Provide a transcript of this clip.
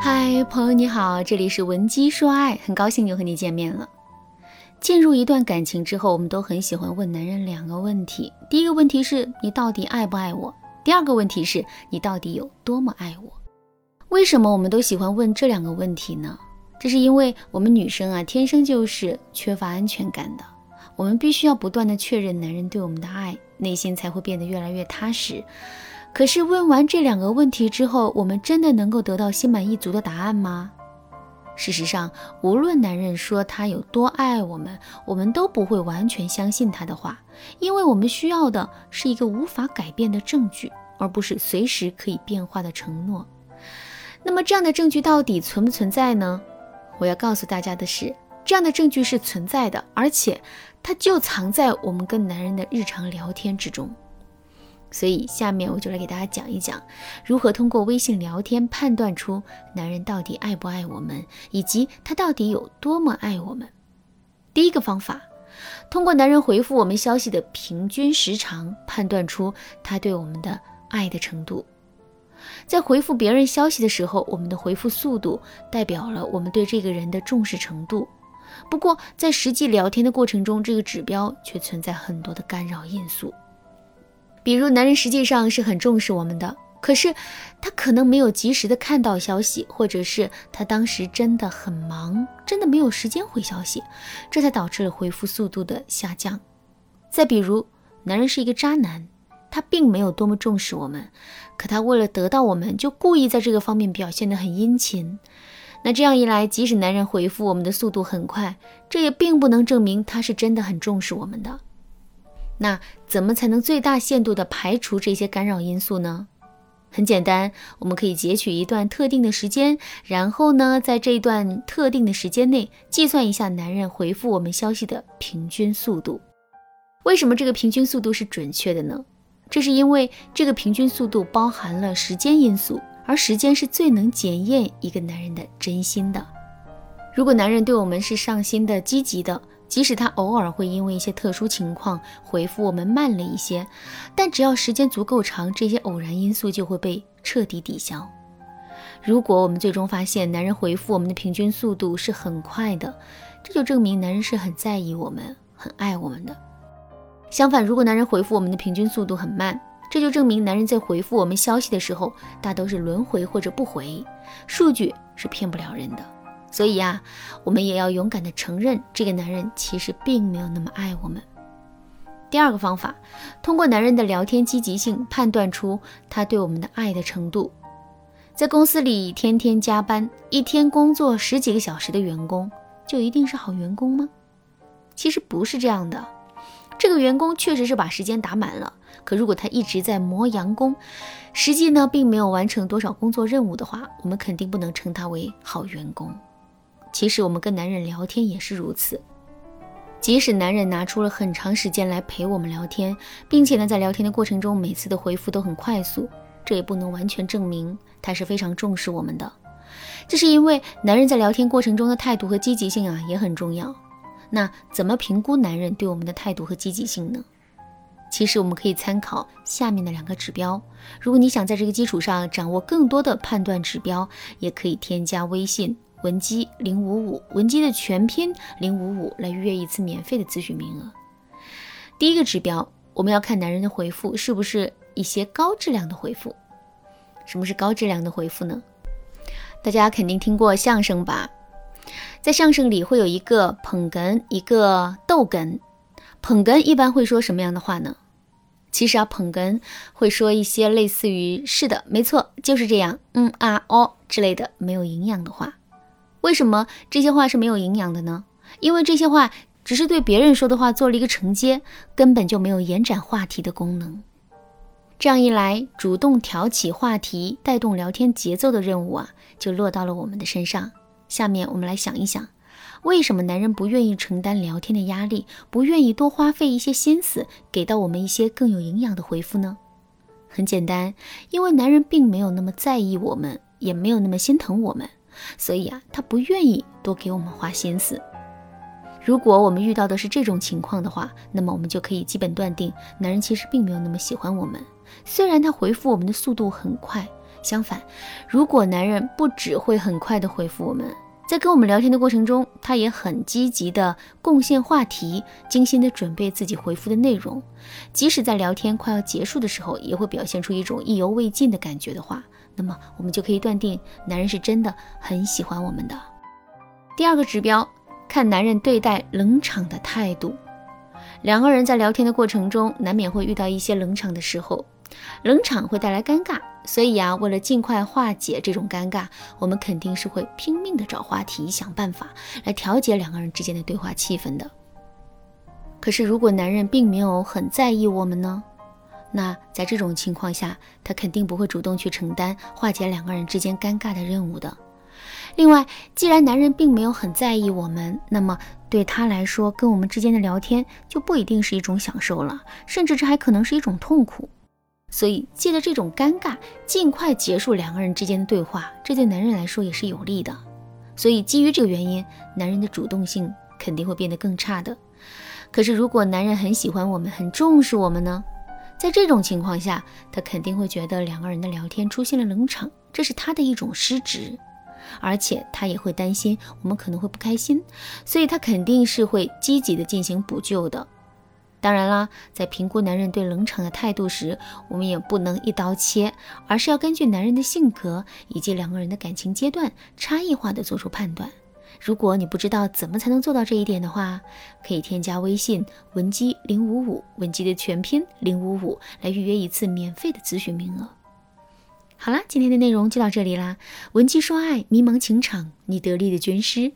嗨，朋友你好，这里是文姬说爱，很高兴又和你见面了。进入一段感情之后，我们都很喜欢问男人两个问题：第一个问题是你到底爱不爱我？第二个问题是你到底有多么爱我？为什么我们都喜欢问这两个问题呢？这是因为我们女生啊，天生就是缺乏安全感的，我们必须要不断的确认男人对我们的爱，内心才会变得越来越踏实。可是问完这两个问题之后，我们真的能够得到心满意足的答案吗？事实上，无论男人说他有多爱我们，我们都不会完全相信他的话，因为我们需要的是一个无法改变的证据，而不是随时可以变化的承诺。那么，这样的证据到底存不存在呢？我要告诉大家的是，这样的证据是存在的，而且它就藏在我们跟男人的日常聊天之中。所以，下面我就来给大家讲一讲，如何通过微信聊天判断出男人到底爱不爱我们，以及他到底有多么爱我们。第一个方法，通过男人回复我们消息的平均时长，判断出他对我们的爱的程度。在回复别人消息的时候，我们的回复速度代表了我们对这个人的重视程度。不过，在实际聊天的过程中，这个指标却存在很多的干扰因素。比如，男人实际上是很重视我们的，可是他可能没有及时的看到消息，或者是他当时真的很忙，真的没有时间回消息，这才导致了回复速度的下降。再比如，男人是一个渣男，他并没有多么重视我们，可他为了得到我们，就故意在这个方面表现得很殷勤。那这样一来，即使男人回复我们的速度很快，这也并不能证明他是真的很重视我们的。那怎么才能最大限度地排除这些干扰因素呢？很简单，我们可以截取一段特定的时间，然后呢，在这一段特定的时间内计算一下男人回复我们消息的平均速度。为什么这个平均速度是准确的呢？这是因为这个平均速度包含了时间因素，而时间是最能检验一个男人的真心的。如果男人对我们是上心的、积极的，即使他偶尔会因为一些特殊情况回复我们慢了一些，但只要时间足够长，这些偶然因素就会被彻底抵消。如果我们最终发现男人回复我们的平均速度是很快的，这就证明男人是很在意我们、很爱我们的。相反，如果男人回复我们的平均速度很慢，这就证明男人在回复我们消息的时候大都是轮回或者不回，数据是骗不了人的。所以呀，我们也要勇敢地承认，这个男人其实并没有那么爱我们。第二个方法，通过男人的聊天积极性判断出他对我们的爱的程度。在公司里天天加班，一天工作十几个小时的员工，就一定是好员工吗？其实不是这样的。这个员工确实是把时间打满了，可如果他一直在磨洋工，实际呢并没有完成多少工作任务的话，我们肯定不能称他为好员工。其实我们跟男人聊天也是如此，即使男人拿出了很长时间来陪我们聊天，并且呢在聊天的过程中每次的回复都很快速，这也不能完全证明他是非常重视我们的。这是因为男人在聊天过程中的态度和积极性啊也很重要。那怎么评估男人对我们的态度和积极性呢？其实我们可以参考下面的两个指标。如果你想在这个基础上掌握更多的判断指标，也可以添加微信。文姬零五五，文姬的全拼零五五，来预约一次免费的咨询名额。第一个指标，我们要看男人的回复是不是一些高质量的回复。什么是高质量的回复呢？大家肯定听过相声吧？在相声里会有一个捧哏，一个逗哏。捧哏一般会说什么样的话呢？其实啊，捧哏会说一些类似于“是的，没错，就是这样”，“嗯啊哦”之类的没有营养的话。为什么这些话是没有营养的呢？因为这些话只是对别人说的话做了一个承接，根本就没有延展话题的功能。这样一来，主动挑起话题、带动聊天节奏的任务啊，就落到了我们的身上。下面我们来想一想，为什么男人不愿意承担聊天的压力，不愿意多花费一些心思，给到我们一些更有营养的回复呢？很简单，因为男人并没有那么在意我们，也没有那么心疼我们。所以啊，他不愿意多给我们花心思。如果我们遇到的是这种情况的话，那么我们就可以基本断定，男人其实并没有那么喜欢我们。虽然他回复我们的速度很快，相反，如果男人不只会很快的回复我们，在跟我们聊天的过程中，他也很积极的贡献话题，精心的准备自己回复的内容，即使在聊天快要结束的时候，也会表现出一种意犹未尽的感觉的话，那么我们就可以断定，男人是真的很喜欢我们的。第二个指标，看男人对待冷场的态度。两个人在聊天的过程中，难免会遇到一些冷场的时候，冷场会带来尴尬，所以啊，为了尽快化解这种尴尬，我们肯定是会拼命的找话题，想办法来调节两个人之间的对话气氛的。可是，如果男人并没有很在意我们呢？那在这种情况下，他肯定不会主动去承担化解两个人之间尴尬的任务的。另外，既然男人并没有很在意我们，那么对他来说，跟我们之间的聊天就不一定是一种享受了，甚至这还可能是一种痛苦。所以，借着这种尴尬，尽快结束两个人之间的对话，这对男人来说也是有利的。所以，基于这个原因，男人的主动性肯定会变得更差的。可是，如果男人很喜欢我们，很重视我们呢？在这种情况下，他肯定会觉得两个人的聊天出现了冷场，这是他的一种失职。而且他也会担心我们可能会不开心，所以他肯定是会积极的进行补救的。当然啦，在评估男人对冷场的态度时，我们也不能一刀切，而是要根据男人的性格以及两个人的感情阶段差异化的做出判断。如果你不知道怎么才能做到这一点的话，可以添加微信文姬零五五，文姬的全拼零五五，来预约一次免费的咨询名额。好啦，今天的内容就到这里啦。文姬说爱，迷茫情场，你得力的军师。